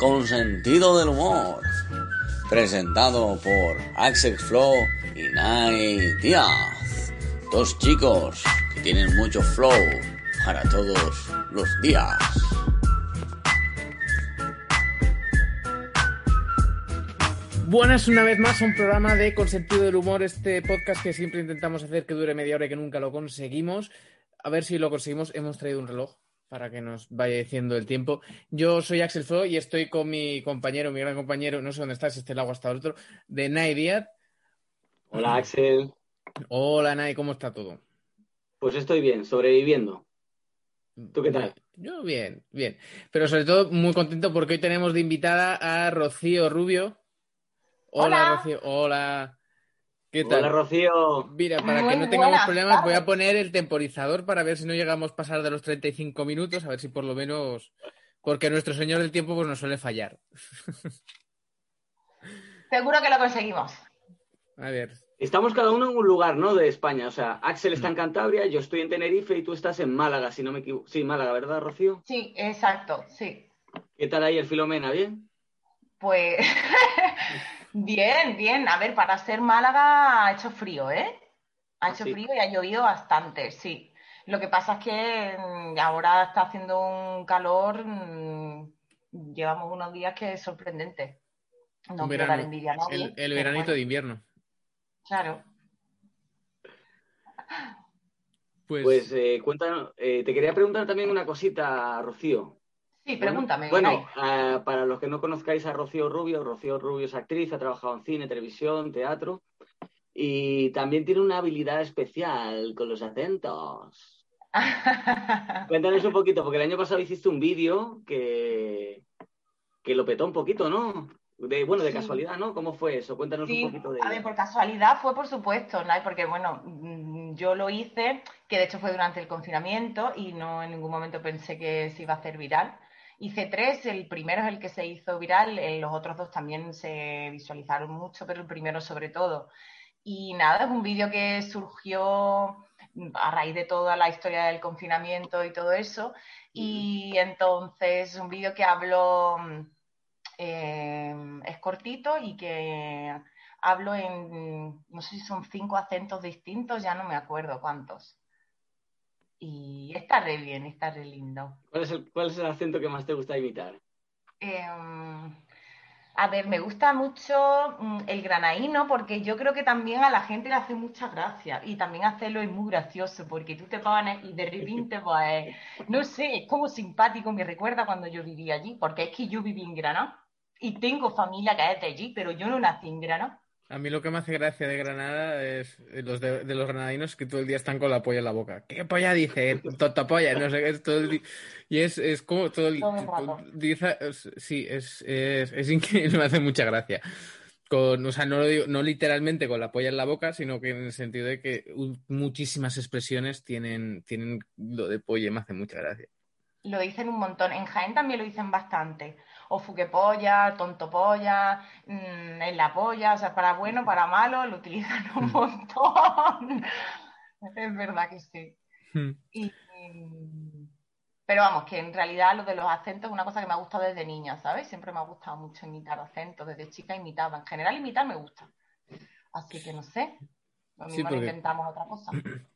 con sentido del humor. Presentado por Axel Flow y Nai Díaz. Dos chicos que tienen mucho flow para todos los días. Buenas una vez más un programa de Con sentido del humor, este podcast que siempre intentamos hacer que dure media hora y que nunca lo conseguimos. A ver si lo conseguimos. Hemos traído un reloj para que nos vaya diciendo el tiempo. Yo soy Axel Flo y estoy con mi compañero, mi gran compañero, no sé dónde estás, este lago hasta el otro, de Nai Díaz. Hola Axel. Hola Nai, ¿cómo está todo? Pues estoy bien, sobreviviendo. ¿Tú qué tal? Yo bien, bien. Pero sobre todo muy contento porque hoy tenemos de invitada a Rocío Rubio. Hola, Rocío. Hola. ¿Qué tal? Hola, Rocío. Mira, para que no tengamos problemas, voy a poner el temporizador para ver si no llegamos a pasar de los 35 minutos, a ver si por lo menos. Porque nuestro señor del tiempo pues nos suele fallar. Seguro que lo conseguimos. A ver. Estamos cada uno en un lugar, ¿no? De España. O sea, Axel está en Cantabria, yo estoy en Tenerife y tú estás en Málaga, si no me equivoco. Sí, Málaga, ¿verdad, Rocío? Sí, exacto, sí. ¿Qué tal ahí el Filomena? ¿Bien? Pues bien, bien. A ver, para ser Málaga ha hecho frío, ¿eh? Ha hecho Sí. frío y ha llovido bastante, sí. Lo que pasa es que mm, ahora está haciendo un calor, mm, llevamos unos días que es sorprendente. No quiero dar envidia a nadie, El, veranito bueno, de invierno. Claro. Pues, Pues eh, cuéntanos, eh, te quería preguntar también una cosita, Rocío. Sí, Bueno, pregúntame. Bueno, ah, para los que no conozcáis a Rocío Rubio, Rocío Rubio es actriz, ha trabajado en cine, televisión, teatro y también tiene una habilidad especial con los acentos. Cuéntanos un poquito, porque el año pasado hiciste un vídeo que, que lo petó un poquito, ¿no? De, bueno, de Sí. casualidad, ¿no? ¿Cómo fue eso? Cuéntanos Sí, un poquito de... a ver, por casualidad fue por supuesto, ¿no? porque bueno, mm, yo lo hice, que de hecho fue durante el confinamiento y no en ningún momento pensé que se iba a hacer viral. Hice tres, el primero es el que se hizo viral, eh, los otros dos también se visualizaron mucho, pero el primero sobre todo. Y nada, es un vídeo que surgió mm, a raíz de toda la historia del confinamiento y todo eso. Y entonces es un vídeo que hablo, mm, eh, es cortito y que hablo en, no sé si son cinco acentos distintos, ya no me acuerdo cuántos. Y está re bien, está re lindo. ¿Cuál es el, cuál es el acento que más te gusta imitar? Eh, a ver, me gusta mucho mm, el granaíno porque yo creo que también a la gente le hace mucha gracia y también hacerlo es muy gracioso porque tú te pones y de repente pues, no sé, es como simpático, me recuerda cuando yo vivía allí, porque es que yo viví en Granada y tengo familia que es de allí, pero yo no nací en Granada. A mí lo que me hace gracia de Granada es los de, de los granadinos que todo el día están con la polla en la boca. ¿Qué polla dice? Tonta polla, no sé qué, es todo el Y es, es como todo el... Dice- sí, es, es, es increíble, me hace mucha gracia. Con, o sea, no lo digo, no literalmente con la polla en la boca, sino que en el sentido de que muchísimas expresiones tienen, tienen lo de polla y me hace mucha gracia. Lo dicen un montón. En Jaén también lo dicen bastante. O fuquepolla, tontopolla, mm, en la polla, o sea, para bueno, para malo, lo utilizan un montón. Es verdad que sí. Hmm. Y, pero vamos, que en realidad lo de los acentos es una cosa que me ha gustado desde niña, ¿sabes? Siempre me ha gustado mucho imitar acentos. Desde chica imitaba. En general imitar me gusta. Así que no sé. Lo Sí, mismo porque- intentamos otra cosa.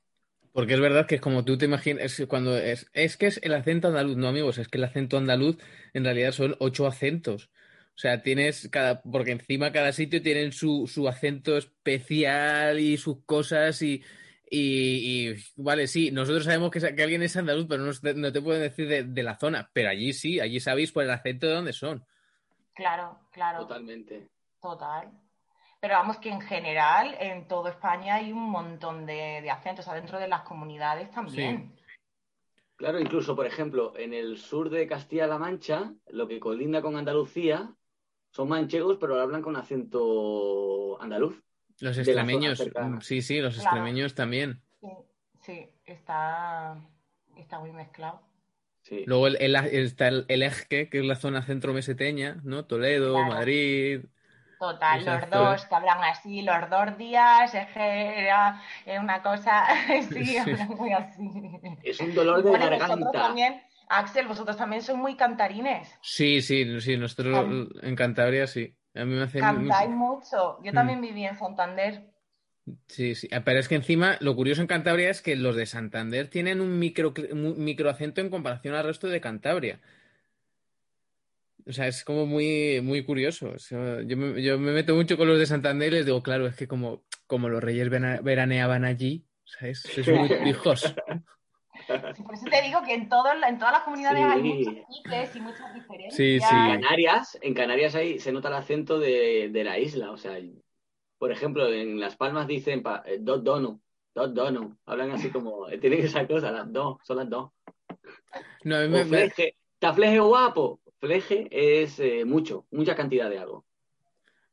Porque es verdad que es como tú te imaginas, es cuando es, es que es el acento andaluz, no amigos, es que el acento andaluz en realidad son ocho acentos. O sea, tienes cada, porque encima cada sitio tienen su, su acento especial y sus cosas y, y, y, vale, sí, nosotros sabemos que, que alguien es andaluz, pero no, te- no te pueden decir de, de la zona, pero allí sí, allí sabéis por el acento de dónde son. Claro, claro. Totalmente. Total. Pero vamos que en general en toda España hay un montón de, de acentos, o sea, dentro de las comunidades también. Claro, incluso, por ejemplo, en el sur de Castilla-La Mancha, lo que colinda con Andalucía, son manchegos, pero hablan con acento andaluz. Los extremeños, sí, sí, los Claro. extremeños también. Sí, sí, está, está muy mezclado. Sí. Luego el, el- está el, el Ejque, que es la zona centro-meseteña, ¿no? Toledo, Claro. Madrid. Total, los dos que hablan así, los dos días, es que era una cosa, sí, Sí. hablan muy así. Es un dolor de Bueno, garganta. también, Axel, vosotros también son muy cantarines. Sí, sí, sí, nosotros en Cantabria sí. A mí me hace Cantáis mucho. Yo también mm. viví en Santander. Sí, sí. Pero es que encima lo curioso en Cantabria es que los de Santander tienen un micro, micro acento en comparación al resto de Cantabria. O sea, es como muy, muy curioso. yo, me, meto mucho con los de Santander y les digo, claro, es que como, como los reyes veraneaban allí, ¿sabes? Sois muy hijos. por eso te digo que en, todo, en todas las comunidades hay muchos piques y muchas diferencias. Sí, sí. En Canarias, en Canarias ahí se nota el acento de, de la isla. O sea, por ejemplo, en Las Palmas dicen eh, dos dono, dos dono. Hablan así como, eh, tienen esa cosa, las dos, son las dos. No, me, fleje, ¿Está fleje guapo? Fleje es eh, mucho, mucha cantidad de algo.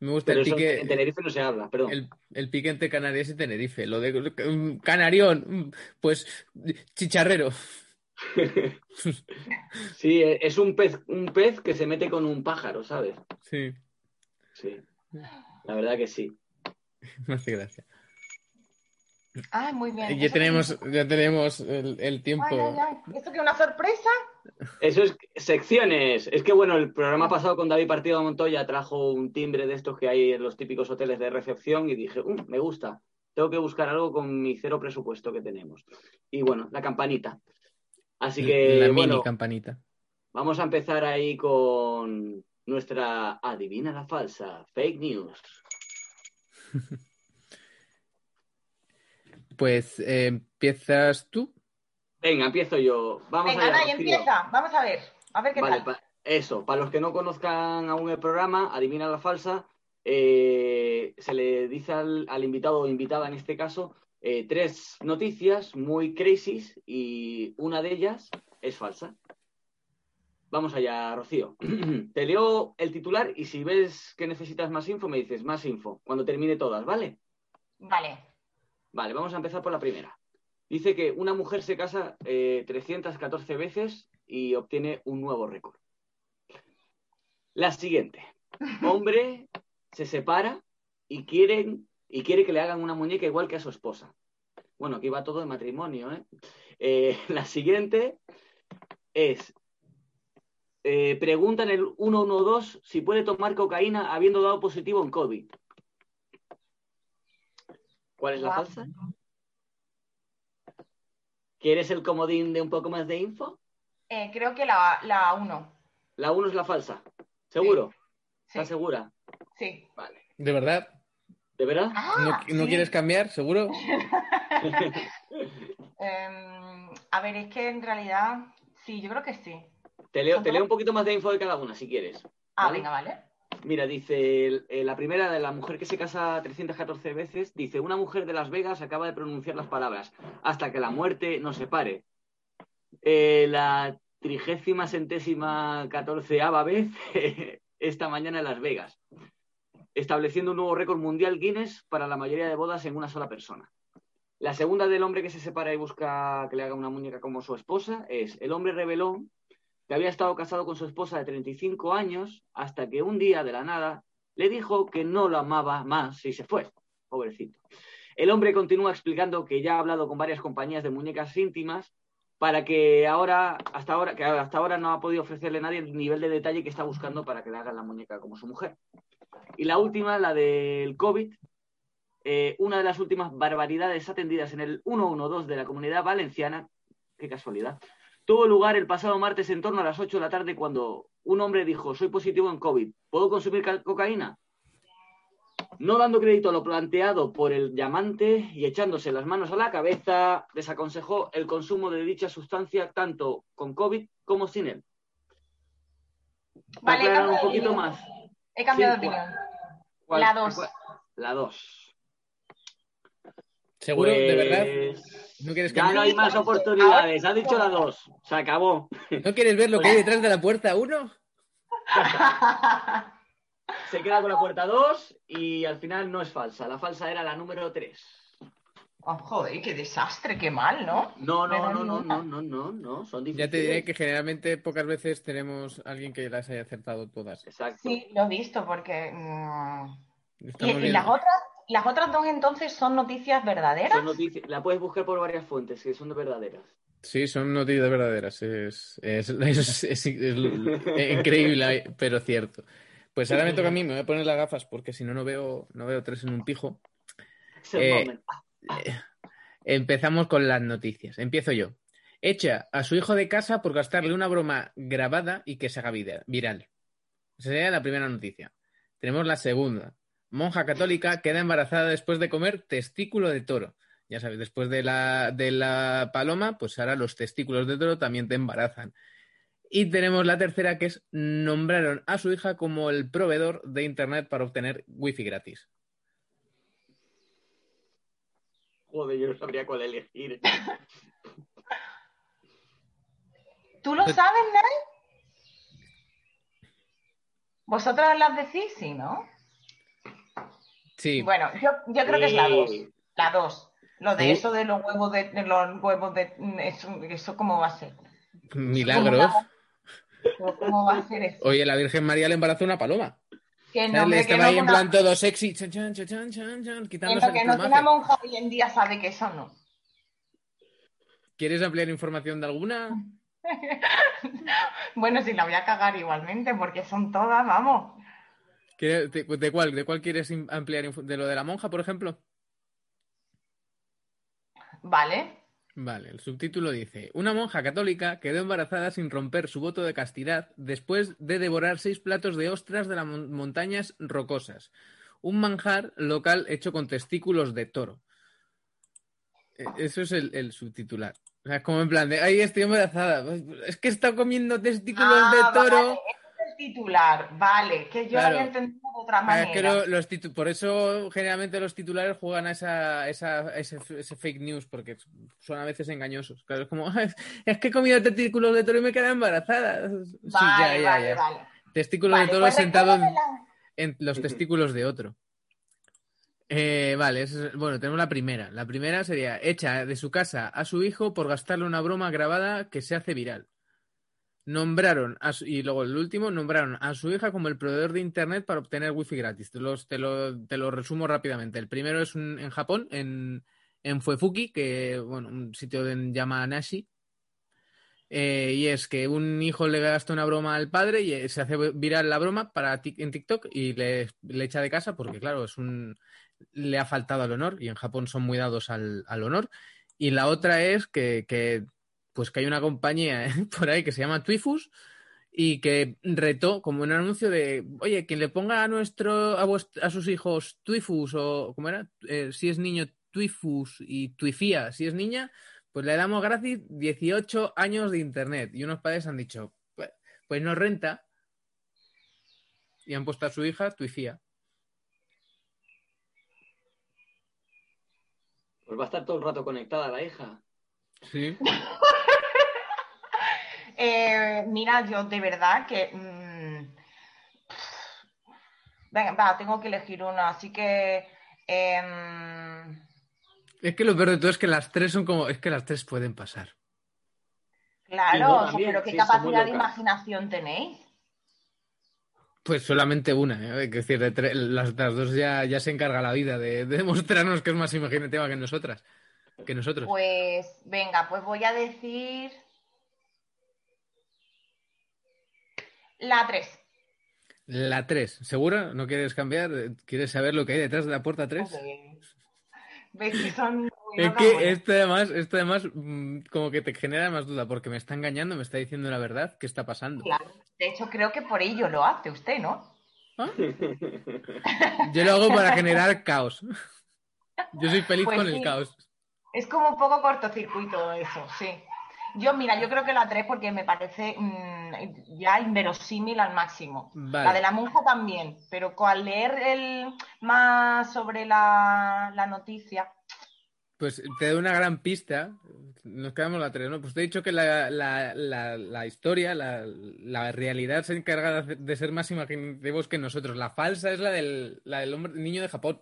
Me gusta el pique. En Tenerife no se habla, perdón. El, el, pique entre Canarias y Tenerife. Lo de Canarión, mm, pues chicharrero. sí, es un pez, un pez que se mete con un pájaro, ¿sabes? Sí. Sí. La verdad que sí. Me hace gracia. Ah, muy bien. Ya tenemos, ya tenemos el, tiempo. ¿Esto que es una sorpresa? Eso es secciones. Es que bueno, el programa pasado con David Partido de Montoya trajo un timbre de estos que hay en los típicos hoteles de recepción y dije, um, me gusta. Tengo que buscar algo con mi cero presupuesto que tenemos. Y bueno, la campanita. Así que. La mini campanita. Vamos a empezar ahí con nuestra adivina la falsa, fake news. pues eh, empiezas tú. Venga, empiezo yo. Vamos Venga, allá, empieza. Vamos a ver. A ver qué tal. eso, para los que no conozcan aún el programa, Adivina la Falsa, eh, se le dice al, invitado o invitada en este caso eh, tres noticias muy crazy y una de ellas es falsa. Vamos allá, Rocío. Te leo el titular y si ves que necesitas más info, me dices más info cuando termine todas, ¿vale? Vale. Vale, vamos a empezar por la primera. Dice que una mujer se casa 314 eh, veces y obtiene un nuevo récord. La siguiente. Hombre se separa y, quieren, y quiere que le hagan una muñeca igual que a su esposa. Bueno, aquí va todo de matrimonio. ¿eh? eh la siguiente es pregunta en el 112 si puede tomar cocaína habiendo dado positivo en COVID. ¿Cuál es la falsa? ¿Quieres el comodín de un poco más de info? Eh, creo que la 1. La 1 es la falsa. ¿Seguro? ¿Estás segura? Sí. Vale. ¿De verdad? ¿De verdad? Ah, ¿No, quieres cambiar? ¿Seguro? Em, a ver, es que en realidad sí, yo creo que sí. Te leo, un poquito más de info de cada una, si quieres. Ah, venga, vale. Mira, dice eh, la primera de la mujer que se casa 314 veces, dice, una mujer de Las Vegas acaba de pronunciar las palabras, hasta que la muerte nos separe. Eh, la trigésima centésima catorceava vez esta mañana en Las Vegas, estableciendo un nuevo récord mundial Guinness para la mayoría de bodas en una sola persona. La segunda del hombre que se separa y busca que le haga una muñeca como su esposa es el hombre reveló que había estado casado con su esposa de 35 años hasta que un día de la nada le dijo que no lo amaba más y se fue. Pobrecito. El hombre continúa explicando que ya ha hablado con varias compañías de muñecas íntimas para que ahora, hasta ahora, que hasta ahora no ha podido ofrecerle nadie el nivel de detalle que está buscando para que le hagan la muñeca como su mujer. Y la última, la del COVID, eh, una de las últimas barbaridades atendidas en el 112 de la comunidad valenciana, qué casualidad, tuvo lugar el pasado martes en torno a las 8 de la tarde cuando un hombre dijo, soy positivo en COVID, ¿puedo consumir cocaína? No dando crédito a lo planteado por el llamante y echándose las manos a la cabeza, desaconsejó el consumo de dicha sustancia tanto con COVID como sin él. Vale, un poquito más. He cambiado de opinión. La 2. La 2. ¿Seguro? ¿De verdad? Pues, ¿No quieres ya no hay más oportunidades. Ha dicho la dos. Se acabó. ¿No quieres ver lo que hay detrás de la puerta uno? Se queda con la puerta dos y al final no es falsa. La falsa era la número tres. Oh, joder, qué desastre, qué mal, ¿no? No, no, no, no, no, no, no, no, son difíciles. Ya te diré que generalmente pocas veces tenemos alguien que las haya acertado todas. Exacto. Sí, lo he visto porque... Mm, ¿Y, las otras? ¿Las otras dos entonces son noticias verdaderas? la puedes buscar por varias fuentes que son verdaderas. Sí, son noticias verdaderas. Es, es, es, increíble, pero cierto. Pues ahora me toca a mí, me voy a poner las gafas porque si no, no veo, no veo tres en un pijo. Eh, eh, empezamos con las noticias. Empiezo yo. Echa a su hijo de casa por gastarle una broma grabada y que se haga viral. Esa sería la primera noticia. Tenemos la segunda. Monja católica queda embarazada después de comer testículo de toro. Ya sabes, después de la, de la paloma, pues ahora los testículos de toro también te embarazan. Y tenemos la tercera, que es nombraron a su hija como el proveedor de Internet para obtener wifi gratis. Joder, yo no sabría cuál elegir. ¿Tú lo sabes, Nel? ¿Vosotras las decís? Sí, ¿no? Sí. Bueno, yo, creo que es la dos. La dos. Lo de eso de los huevos de, los huevos de eso, cómo va a ser. Milagros. ¿Cómo va a ser eso? Oye, la Virgen María le embarazó una paloma. Que no, le estaba ahí en plan todo sexy, chan, chan, chan, chan, quitándose que no tiene monja hoy en día sabe que eso no. ¿Quieres ampliar información de alguna? bueno, si la voy a cagar igualmente, porque son todas, vamos. ¿De, cuál? ¿De cuál quieres ampliar? ¿De lo de la monja, por ejemplo? Vale. Vale, el subtítulo dice: Una monja católica quedó embarazada sin romper su voto de castidad después de devorar seis platos de ostras de las montañas rocosas, un manjar local hecho con testículos de toro. E, eso es el, subtitular. O sea, como en plan de, ay, estoy embarazada. Es que he estado comiendo testículos de ah, toro titular, vale, que yo había entendido de otra manera. por eso generalmente los titulares juegan a esa, esa, ese, fake news, porque son a veces engañosos. Claro, es como, es, que he comido testículos de toro y me quedado embarazada. Vale, vale, vale. Testículos de toro pues sentado en, los testículos de otro. Eh, vale, bueno, tenemos la primera. La primera sería hecha de su casa a su hijo por gastarle una broma grabada que se hace viral nombraron, y luego el último, nombraron a su hija como el proveedor de Internet para obtener wifi gratis. Te, te, lo, te lo, resumo rápidamente. El primero es en Japón, en, en Fuefuki, que, bueno, un sitio de llama Nashi. Eh, y es que un hijo le gasta una broma al padre y eh, se hace viral la broma para en TikTok y le, le, echa de casa porque, claro, es un le ha faltado al honor y en Japón son muy dados al, al honor. Y la otra es que, que pues que hay una compañía por ahí que se llama Twifus y que retó como un anuncio de, oye, quien le ponga a nuestro a, a sus hijos Twifus o ¿cómo era? Eh, si es niño Twifus y Twifía, si es niña, pues le damos gratis 18 años de internet y unos padres han dicho, pues, pues no renta y han puesto a su hija Twifía. Pues va a estar todo el rato conectada la hija. Sí. Eh, mira, yo de verdad que. Mm, venga, va, tengo que elegir una, así que. Em, es que lo peor de todo es que las tres son como. Es que las tres pueden pasar. Claro, pero ¿qué capacidad de imaginación tenéis? Pues solamente una, ¿eh? es decir, las, dos ya, ya, se encarga la vida de, de, demostrarnos que es más imaginativa que nosotras, que nosotros. Pues venga, pues voy a decir La 3. La 3. ¿Segura? ¿No quieres cambiar? ¿Quieres saber lo que hay detrás de la puerta 3? es que esto además, esto además mm, como que te genera más duda porque me está engañando, me está diciendo la verdad, ¿qué está pasando? Claro. De hecho, creo que por ello lo hace usted, ¿no? ¿Ah? Yo lo hago para generar caos. Yo soy feliz pues con el caos. Es como un poco cortocircuito eso, sí. Yo, mira, yo creo que la 3 porque me parece mm, ya inverosímil al máximo. La de la monja también, pero al leer el, más sobre la, noticia. Pues te doy una gran pista. Nos quedamos la 3, ¿no? Pues te he dicho que la, la, la, historia, la, realidad se encarga de ser más imaginativos que nosotros. La falsa es la del, la del hombre, niño de Japón.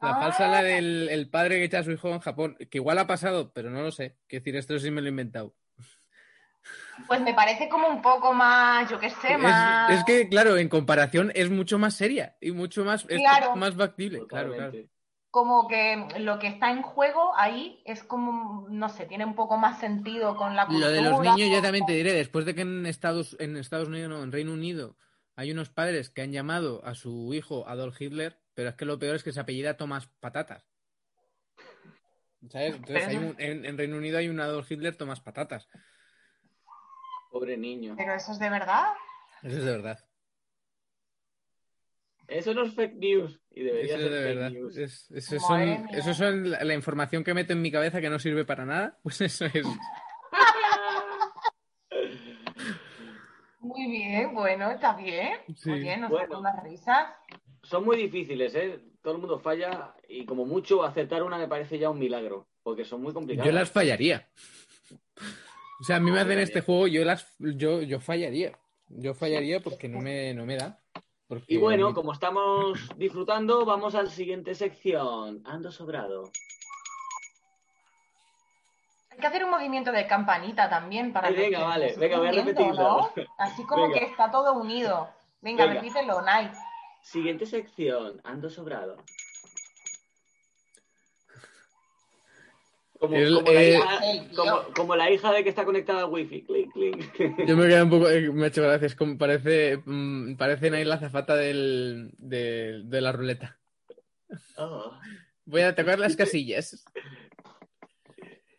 La falsa la ah. del el padre que echa a su hijo en Japón, que igual ha pasado, pero no lo sé. Quiero decir, esto sí me lo he inventado. Pues me parece como un poco más, yo qué sé, más. Es, que, claro, en comparación es mucho más seria y mucho más, más factible. Claro, claro. como que lo que está en juego ahí es como, no sé, tiene un poco más sentido con la cultura. Lo de los niños, yo también te diré, después de que en Estados, en Estados Unidos, no, en Reino Unido, hay unos padres que han llamado a su hijo Adolf Hitler, pero es que lo peor es que se apellida Tomás Patatas. ¿Sabes? Entonces, hay un- en, en Reino Unido hay un Adolf Hitler Tomás Patatas. Pobre niño. Pero eso es de verdad. Eso es de verdad. Eso no es fake news. Y debería Eso es ser de fake verdad. news. Es- eso, son, eso son la, la información que meto en mi cabeza que no sirve para nada. Pues eso es. Muy bien, bueno, está bien. Sí. Muy bien, nos Bueno. unas risas. Son muy difíciles, ¿eh? Todo el mundo falla y como mucho acertar una me parece ya un milagro, porque son muy complicadas. Yo las fallaría. O sea, a mí me hacen este juego, yo las yo, yo fallaría. Yo fallaría porque no me, no me da. Porque Y bueno, como estamos disfrutando, vamos a la siguiente sección. Ando sobrado. Hay que hacer un movimiento de campanita también para Ay, los venga, que vale, venga, voy a. Así como Venga. que está todo unido. Venga, Venga. repítelo, Nike. Siguiente sección. Ando sobrado. Como, El- como la eh, hija, como, como la hija de que está conectada al wifi. Clink, clink. Yo me quedo un poco, eh, me ha hecho gracia, es como parece, mm, parece Nair la azafata del, de, de la ruleta. Oh. Voy a tocar las casillas.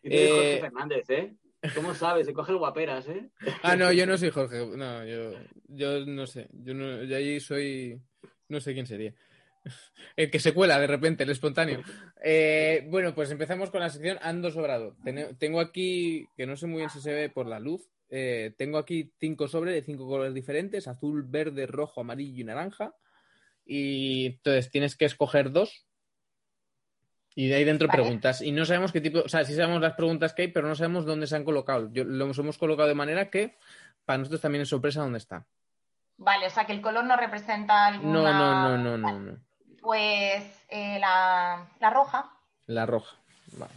Eres Jorge Eh, Fernández, ¿eh? ¿Cómo sabes? Se coge el guaperas, ¿eh? Ah, no, yo no soy Jorge. No, yo, yo no sé. Yo, no, yo ahí soy. No sé quién sería. El que se cuela de repente, el espontáneo. Eh, bueno, pues empezamos con la sección Ando Sobrado. Tengo aquí, que no sé muy bien si se ve por la luz, eh, tengo aquí cinco sobres de cinco colores diferentes: azul, verde, rojo, amarillo y naranja. Y entonces tienes que escoger dos. Y de ahí dentro Vale. preguntas. Y no sabemos qué tipo, o sea, sí sabemos las preguntas que hay, pero no sabemos dónde se han colocado. Yo, los hemos colocado de manera que para nosotros también es sorpresa dónde está. Vale, o sea que el color no representa alguna... No, no, no, no, no, no. Pues eh, la, la roja. La roja. Vale.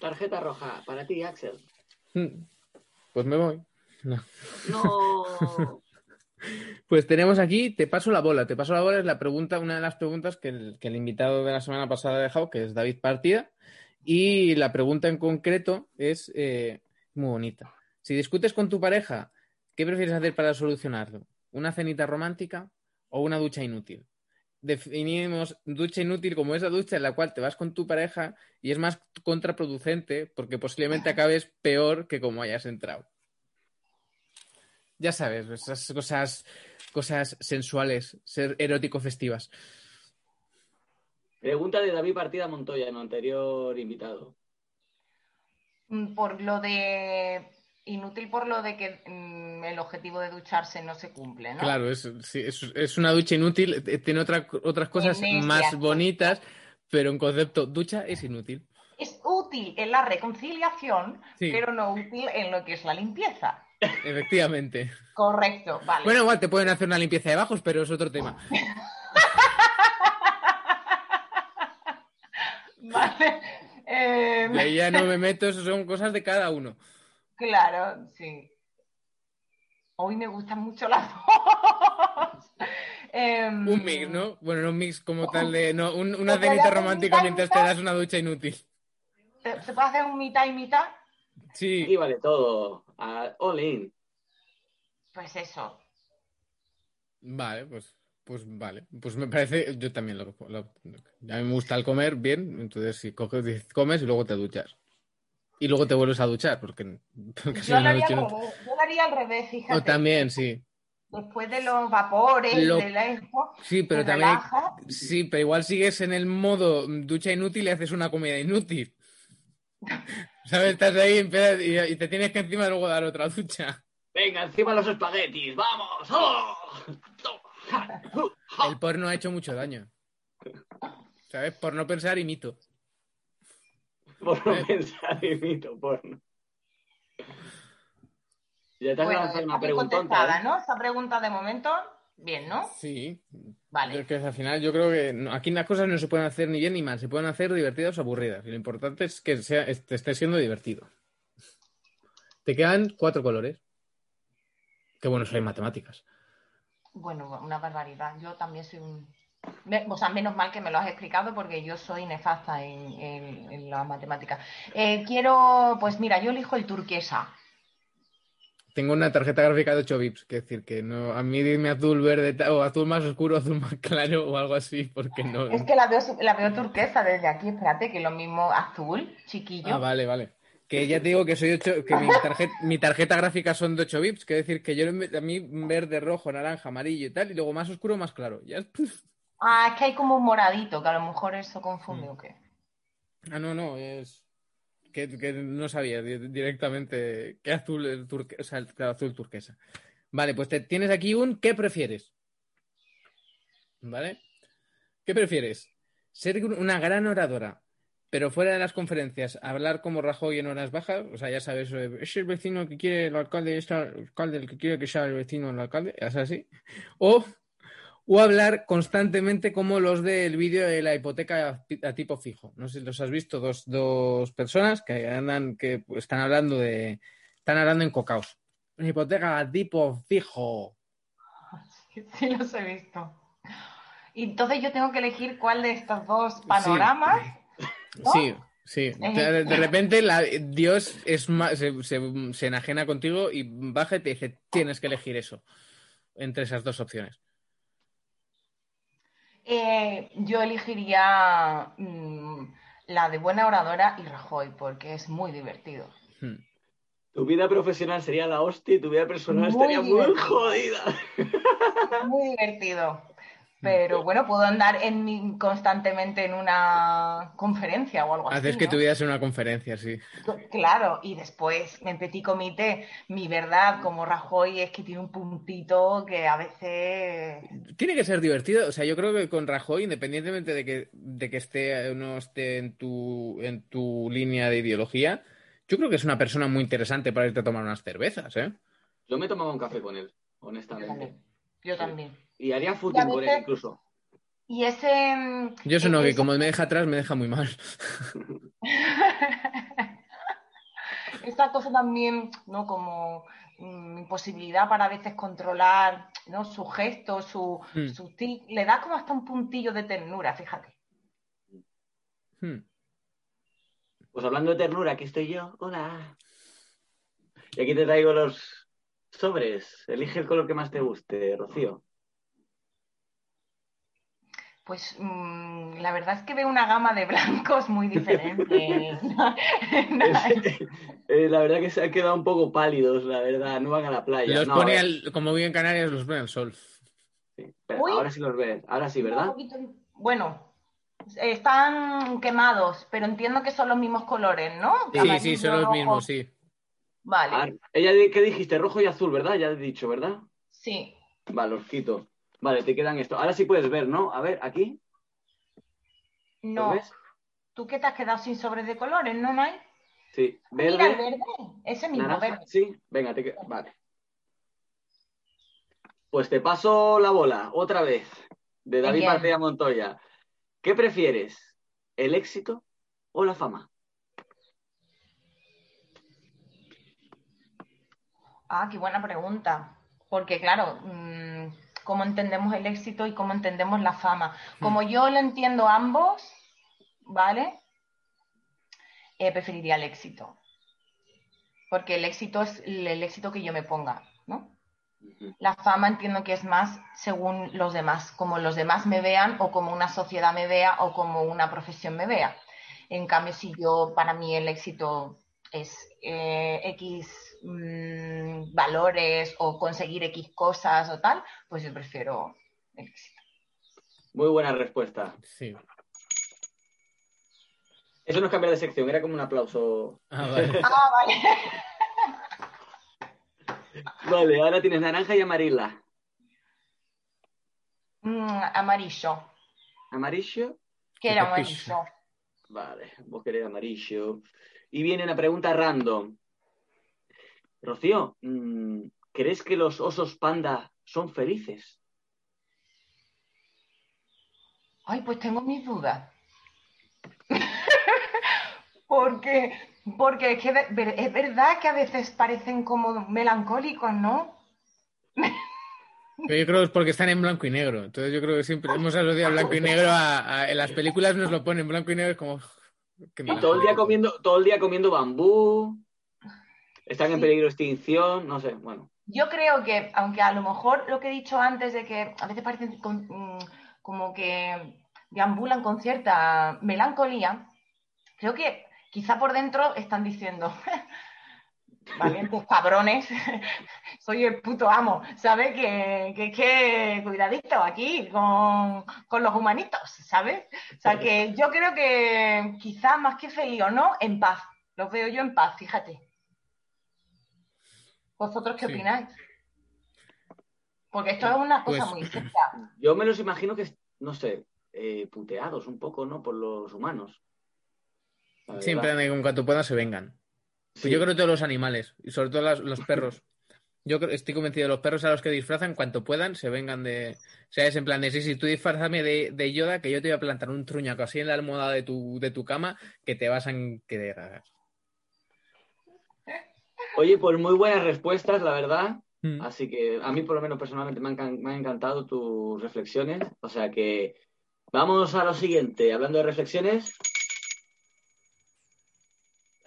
Tarjeta roja para ti, Axel. Mm. Pues me voy. No. No. Pues tenemos aquí, te paso la bola. Te paso la bola es la pregunta, una de las preguntas que el, que el invitado de la semana pasada ha dejado, que es David Partida. Y la pregunta en concreto es eh, muy bonita. Si discutes con tu pareja, ¿qué prefieres hacer para solucionarlo? ¿Una cenita romántica o una ducha inútil? Definimos ducha inútil como esa ducha en la cual te vas con tu pareja y es más contraproducente porque posiblemente acabes peor que como hayas entrado. Ya sabes, esas cosas, cosas sensuales, ser erótico festivas. Pregunta de David Partida Montoya, en anterior invitado. Mm, Por lo de... Inútil por lo de que mm, el objetivo de ducharse no se cumple, ¿no? Claro, es, sí, es, es una ducha inútil, eh, tiene otra- otras cosas más bonitas, pero en concepto ducha es inútil. Es útil en la reconciliación, Sí. pero no útil en lo que es la limpieza. Efectivamente. Correcto, vale. Bueno, igual te pueden hacer una limpieza de bajos, pero es otro tema. Vale. Eh, ya no me meto, eso son cosas de cada uno. Claro, sí. Hoy me gustan mucho las dos. Em, Un mix, ¿no? Bueno, no un mix como tal de. No, un- una cenita romántica mitad y mientras te das una ducha inútil. ¿Se se puede hacer un mitad y mitad? Sí. Aquí vale todo. A- all in. Pues eso. Vale, pues, pues vale. Pues me parece, yo también lo, lo- A mí me gusta el comer bien, entonces si coges, comes y luego te duchas. Y luego te vuelves a duchar, porque, porque si Yo no, lo, haría no- revés, yo lo haría al revés, fíjate. O también, sí. Después de los vapores, Lo- de la esto, Sí, pero te también. relaja. Sí, pero igual sigues en el modo ducha inútil y haces una comida inútil. ¿Sabes? Estás ahí y te tienes que encima luego dar otra ducha. Venga, encima los espaguetis. ¡Vamos! ¡Oh! El porno ha hecho mucho daño. ¿Sabes? Por no pensar, imito. Por no pensar en mito porno. Ya te has Bueno, lanzado una pregunta. contestada, ¿no? Esa pregunta de momento, bien, ¿no? Sí. Vale. Es que al final yo creo que no- aquí las cosas no se pueden hacer ni bien ni mal, se pueden hacer divertidas o aburridas. Y lo importante es que sea, est- esté siendo divertido. Te quedan cuatro colores. Qué bueno soy en matemáticas. Bueno, una barbaridad. Yo también soy un O sea, menos mal que me lo has explicado porque yo soy nefasta en, la matemática. Eh, quiero, pues mira, yo elijo el turquesa. Tengo una tarjeta gráfica de 8 bits, que decir que no, a mí dime azul, verde, o azul más oscuro, azul más claro o algo así, porque no. Es que la veo, la veo turquesa desde aquí, espérate, que lo mismo azul, chiquillo. Ah, vale, vale. Que ya te digo que soy 8, que mi tarjeta, mi tarjeta gráfica son de 8 bits, que decir que yo a mí verde, rojo, naranja, amarillo y tal, y luego más oscuro, más claro. Ya Ah, es que hay como un moradito, que a lo mejor eso confunde mm. o qué. Ah, no, no, es que, no sabía directamente qué azul, el turque, o sea, el azul turquesa. Vale, pues te, tienes aquí un ¿qué prefieres? ¿Vale? ¿Qué prefieres? ¿Ser una gran oradora, pero fuera de las conferencias, hablar como Rajoy en horas bajas? O sea, ya sabes, eh, es el vecino que quiere el alcalde, es el alcalde el que quiere que sea el vecino el alcalde, es así. O o hablar constantemente como los del vídeo de la hipoteca a, tipo fijo. No sé si los has visto, dos, dos personas que andan, que están hablando de, están hablando en cocaos. Una hipoteca a tipo fijo. Sí, los he visto. Y entonces yo tengo que elegir cuál de estos dos panoramas. Sí, sí. De, repente la, Dios es se, se, se enajena contigo y baja y te dice, tienes que elegir eso entre esas dos opciones. Eh, yo elegiría mm, la de buena oradora y Rajoy, porque es muy divertido. Hmm. Tu vida profesional sería la hostia y tu vida personal estaría muy jodida. Muy divertido. Pero bueno, puedo andar en, constantemente en una conferencia o algo así. Haces que tu vida sea una conferencia, sí. Claro, y después en Petit Comité, mi verdad como Rajoy es que tiene un puntito que a veces. Tiene que ser divertido. O sea, yo creo que con Rajoy, independientemente de que, de que esté o no esté en tu, en tu línea de ideología, yo creo que es una persona muy interesante para irte a tomar unas cervezas, ¿eh? Yo me tomaba un café con él, honestamente. Yo también. Y haría footing con él incluso. Y ese. Mm, Yo eso no, que como me deja atrás, me deja muy mal. Esta cosa también, ¿no? Como mm, imposibilidad para a veces controlar ¿no? su gesto, su, hmm. su le da como hasta un puntillo de ternura, fíjate. Hmm. Pues hablando de ternura, aquí estoy yo. Hola. Y aquí te traigo los sobres. Elige el color que más te guste, Rocío. Pues mm, la verdad es que veo una gama de blancos muy diferente. Eh, la verdad que se han quedado un poco pálidos, la verdad, no van a la playa. Los pone, como bien Canarias, los pone al sol. ahora sí los ves, ahora sí, ¿verdad? Bueno, están quemados, pero entiendo que son los mismos colores, ¿no? Sí, sí, son los mismos, sí. Vale. Ah, ella, ¿qué dijiste? Rojo y azul, ¿verdad? Ya he dicho, ¿verdad? Sí. Vale, los quito. Vale, te quedan esto. Ahora sí puedes ver, ¿no? A ver, aquí. No. Ves? ¿Tú qué te has quedado sin sobres de colores, no, no hay? Sí. Verde. Mira el verde. Ese mismo verde. Sí, venga, te quedas. Vale. Pues te paso la bola, otra vez, de David García Montoya. ¿Qué prefieres? ¿El éxito o la fama? Ah, qué buena pregunta. Porque, claro, mm, cómo entendemos el éxito y cómo entendemos la fama. Como mm. yo lo entiendo ambos, ¿vale? Eh, preferiría el éxito. Porque el éxito es el éxito que yo me ponga, ¿no? La fama entiendo que es más según los demás, como los demás me vean o como una sociedad me vea o como una profesión me vea. En cambio, si yo, para mí el éxito es eh, X Mm, valores o conseguir X cosas o tal, pues yo prefiero el éxito. Muy buena respuesta. Sí. Eso no es cambiar de sección, era como un aplauso. Ah, vale. ah, vale. vale, ahora tienes naranja y amarilla. Mm, amarillo. ¿Amarillo? ¿Qué era amarillo? Vale, vos querés amarillo. Y viene una pregunta random. Rocío, mm, ¿crees que los osos panda son felices? Ay, pues tengo mis dudas. porque, porque es, que es verdad que a veces parecen como melancólicos, ¿no? Pero yo creo que es porque están en blanco y negro. Entonces yo creo que siempre hemos asociado blanco y negro a, en las películas nos lo ponen blanco y negro es como y todo el día comiendo, todo el día comiendo bambú. Están en peligro de extinción, no sé, bueno. Yo creo que, aunque a lo mejor lo que he dicho antes de que a veces parecen mm, como que deambulan con cierta melancolía, creo que quizá por dentro están diciendo, valientes cabrones, soy el puto amo, ¿sabes? Que, que, que cuidadito aquí con, con, los humanitos, ¿sabes? O sea, que yo creo que quizá más que feliz o no, en paz. Los veo yo en paz, fíjate. ¿Vosotros qué opináis? Porque esto es una cosa pues, muy seria. Yo me los imagino que, no sé, eh, puteados un poco, ¿no? Por los humanos. Siempre en cuanto puedan se vengan. Pues yo creo que todos los animales, y sobre todo los perros. Yo estoy convencido de los perros a los que disfrazan, cuanto puedan, se vengan de. O sea, es en plan de sí, si tú disfrazame de, de, Yoda, que yo te voy a plantar un truñaco así en la almohada de tu, de tu cama, que te vas a quedar. Oye, pues muy buenas respuestas, la verdad. Mm. Así que a mí, por lo menos personalmente, me han, me han encantado tus reflexiones. O sea que vamos a lo siguiente. Hablando de reflexiones.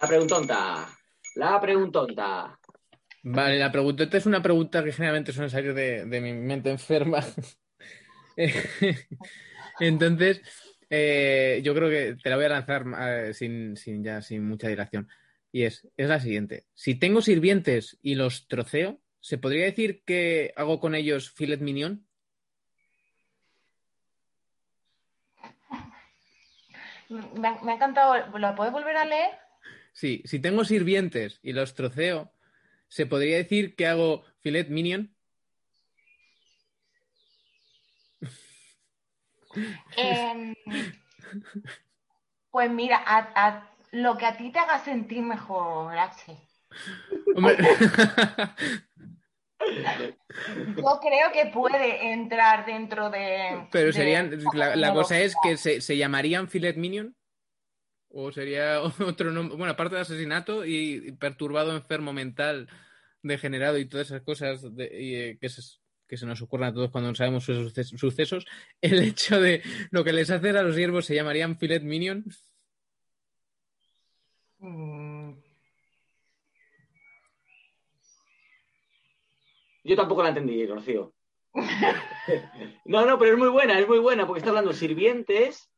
La preguntonta. La preguntonta. Vale, la preguntonta es una pregunta que generalmente suele salir de, mi mente enferma. Entonces, eh, yo creo que te la voy a lanzar eh, sin, ya sin mucha dilación. Y es, es la siguiente. Si tengo sirvientes y los troceo, ¿se podría decir que hago con ellos filet mignon? Me ha, encantado. ¿Lo puedes volver a leer? Sí, si tengo sirvientes y los troceo, ¿se podría decir que hago filet minion? Em, pues mira, a, lo que a ti te haga sentir mejor, Axel. Yo creo que puede entrar dentro de. Pero serían. la, cosa es que se, se, llamarían Filet Minion. O sería otro nombre. Bueno, aparte de asesinato y perturbado, enfermo mental, degenerado y todas esas cosas eh, que, se, que se nos ocurren a todos cuando sabemos esos sucesos, el hecho de lo que les hace a los siervos se llamarían filet minion. Mm. Yo tampoco la entendí, Rocío. no, no, pero es muy buena, es muy buena, porque está hablando sirvientes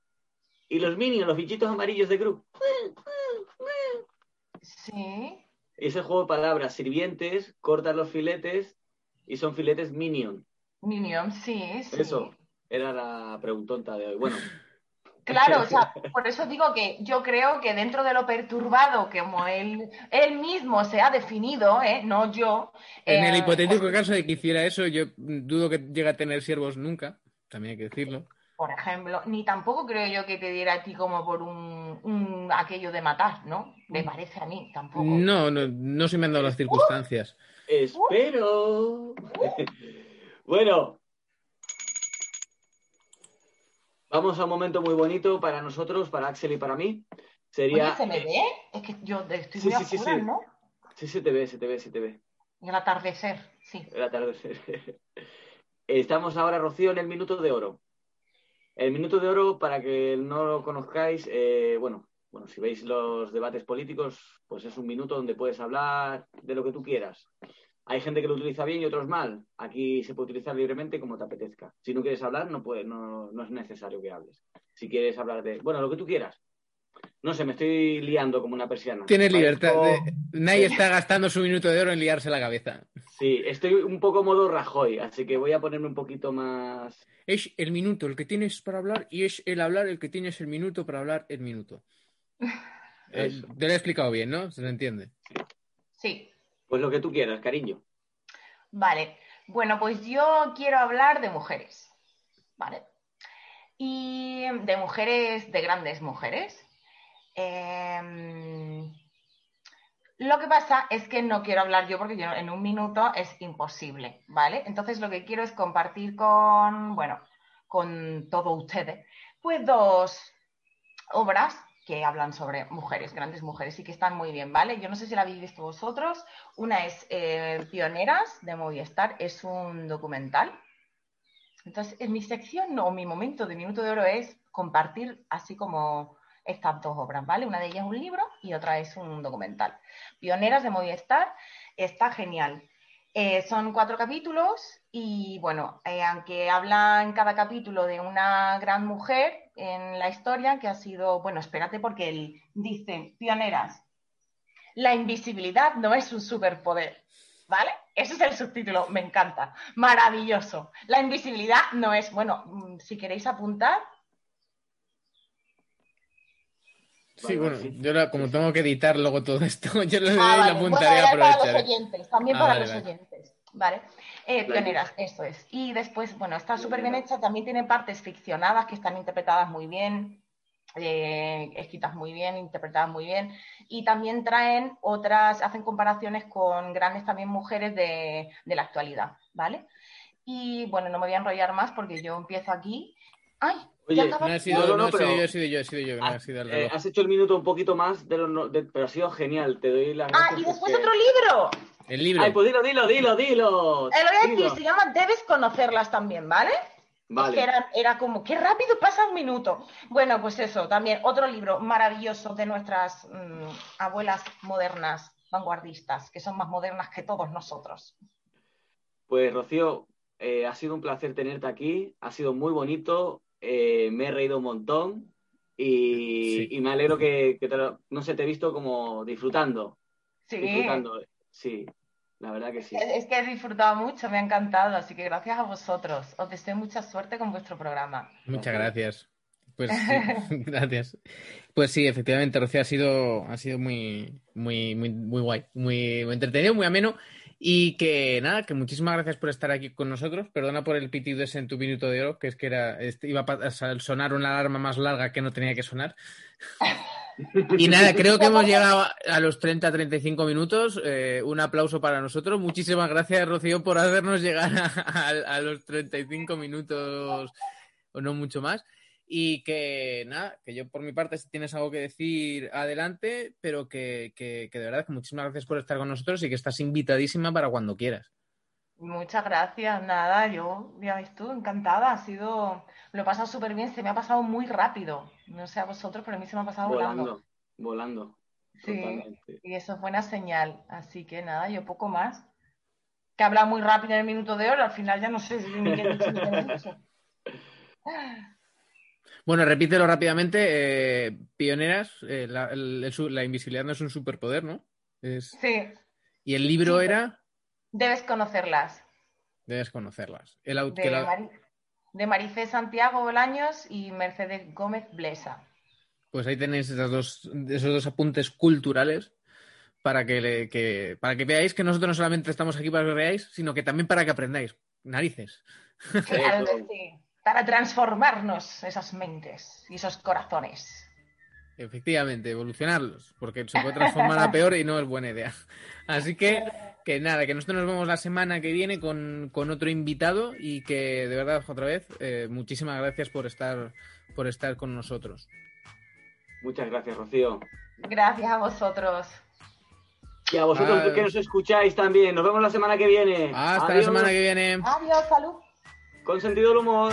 y los minions, los bichitos amarillos de Group. Sí. Ese juego de palabras, sirvientes, cortan los filetes y son filetes minion. Minion, sí, sí. Eso era la preguntonta de hoy. Bueno. Claro, o sea, por eso digo que yo creo que dentro de lo perturbado que como él, él mismo se ha definido, ¿eh? no yo. En el eh, hipotético caso de que hiciera eso, yo dudo que llegue a tener siervos nunca, también hay que decirlo por ejemplo, ni tampoco creo yo que te diera a ti como por un, aquello de matar, ¿no? Me parece a mí, tampoco. No, no, no se me han dado las circunstancias. espero. bueno. Vamos a un momento muy bonito para nosotros, para Axel y para mí. Sería. ¿se me ve? Es que yo estoy muy sí, sí, sí, ¿no? Sí, se te ve, se te ve, se te ve. El atardecer, sí. El atardecer. Estamos ahora, Rocío, en el minuto de oro. El minuto de oro, para que no lo conozcáis, eh, bueno, bueno, si veis los debates políticos, pues es un minuto donde puedes hablar de lo que tú quieras. Hay gente que lo utiliza bien y otros mal. Aquí se puede utilizar libremente como te apetezca. Si no quieres hablar, no, puede, no, no es necesario que hables. Si quieres hablar de, bueno, lo que tú quieras. No sé, me estoy liando como una persiana. Tienes libertad. Nadie está gastando su minuto de oro en liarse la cabeza. Sí, estoy un poco modo Rajoy, así que voy a ponerme un poquito más. Es el minuto el que tienes para hablar y es el hablar el que tienes el minuto para hablar el minuto. Eh, te lo he explicado bien, ¿no? ¿Se entiende? Sí. Pues lo que tú quieras, cariño. Vale. Bueno, pues yo quiero hablar de mujeres. ¿Vale? Y de mujeres, de grandes mujeres. Em, lo que pasa es que no quiero hablar yo porque yo en un minuto es imposible, ¿vale? Entonces lo que quiero es compartir con, bueno, con todos ustedes, pues dos obras que hablan sobre mujeres, grandes mujeres, y que están muy bien, ¿vale? Yo no sé si la habéis visto vosotros. Una es eh, Pioneras de Movistar, es un documental. Entonces, en mi sección o mi momento de minuto de oro es compartir así como estas dos obras, ¿vale? Una de ellas es un libro y otra es un documental. Pioneras de Movistar está genial. Eh, son cuatro capítulos y bueno, eh, aunque habla en cada capítulo de una gran mujer en la historia que ha sido, bueno, espérate porque él dice, pioneras, la invisibilidad no es un superpoder, ¿vale? Ese es el subtítulo, me encanta, maravilloso. La invisibilidad no es, bueno, mm, si queréis apuntar, Sí, bueno, yo como tengo que editar luego todo esto, yo lo ah, la apuntaré Para los oyentes, también ah, para los oyentes. Vale. Eh, pioneras, eso es. Y después, bueno, está súper bien hecha, también tiene partes ficcionadas que están interpretadas muy bien, eh, escritas muy bien, interpretadas muy bien. Y también traen otras, hacen comparaciones con grandes también mujeres de, de la actualidad, ¿vale? Y bueno, no me voy a enrollar más porque yo empiezo aquí. ¡Ay! Oye, no he sido, no, yo, he sido yo, he sido yo, no has, sido eh, has hecho el minuto un poquito más, de lo, pero ha sido genial, te doy la Ah, y después otro libro. El libro. Ay, pues dilo, dilo, dilo, dilo. Eh, lo voy a decir, se llama Debes conocerlas también, ¿vale? Vale. que era, era, como, qué rápido pasa un minuto. Bueno, pues eso, también otro libro maravilloso de nuestras mm, abuelas modernas, vanguardistas, que son más modernas que todos nosotros. Pues Rocío, eh, ha sido un placer tenerte aquí, ha sido muy bonito, eh, me he reído un montón y, me alegro que, no sé, te he visto como disfrutando. Sí. Disfrutando, sí, la verdad que sí. Es que he disfrutado mucho, me ha encantado, así que gracias a vosotros. Os deseo mucha suerte con vuestro programa. Muchas gracias. Pues gracias. Pues sí, efectivamente, Rocío ha sido, ha sido muy, muy, muy, muy guay, muy, muy entretenido, muy ameno. Y que nada, que muchísimas gracias por estar aquí con nosotros. Perdona por el pitido ese en tu minuto de oro, que es que era este, iba a sonar una alarma más larga que no tenía que sonar. Y nada, creo que hemos llegado a los 30-35 minutos. Eh, un aplauso para nosotros. Muchísimas gracias, Rocío, por hacernos llegar a, a los 35 minutos o no mucho más. Y que nada, que yo por mi parte, si tienes algo que decir, adelante, pero que, que, de verdad que muchísimas gracias por estar con nosotros y que estás invitadísima para cuando quieras. Muchas gracias, nada, yo, ya ves tú, encantada, ha sido, lo he pasado súper bien, se me ha pasado muy rápido, no sé a vosotros, pero a mí se me ha pasado volando. Volando, Sí, y eso es buena señal, así que nada, yo poco más. Que habla muy rápido en el minuto de oro, al final ya no sé si me qué dicho Bueno, repítelo rápidamente. Eh, pioneras, eh, la, invisibilidad no es un superpoder, ¿no? Sí. ¿Y el libro era? Debes conocerlas. Debes conocerlas. El de, Maricé Santiago Bolaños y Mercedes Gómez Blesa. Pues ahí tenéis esos dos, esos dos apuntes culturales para que, para que veáis que nosotros no solamente estamos aquí para que veáis, sino que también para que aprendáis. Narices. Claro que sí para transformarnos esas mentes y esos corazones. Efectivamente, evolucionarlos, porque se puede transformar a peor y no es buena idea. Así que, que nada, que nosotros nos vemos la semana que viene con, otro invitado y que de verdad, otra vez, eh, muchísimas gracias por estar, por estar con nosotros. Muchas gracias, Rocío. Gracias a vosotros. Y a vosotros que nos escucháis también. Nos vemos la semana que viene. Hasta la semana que viene. Adiós, salud. Con sentido del humor.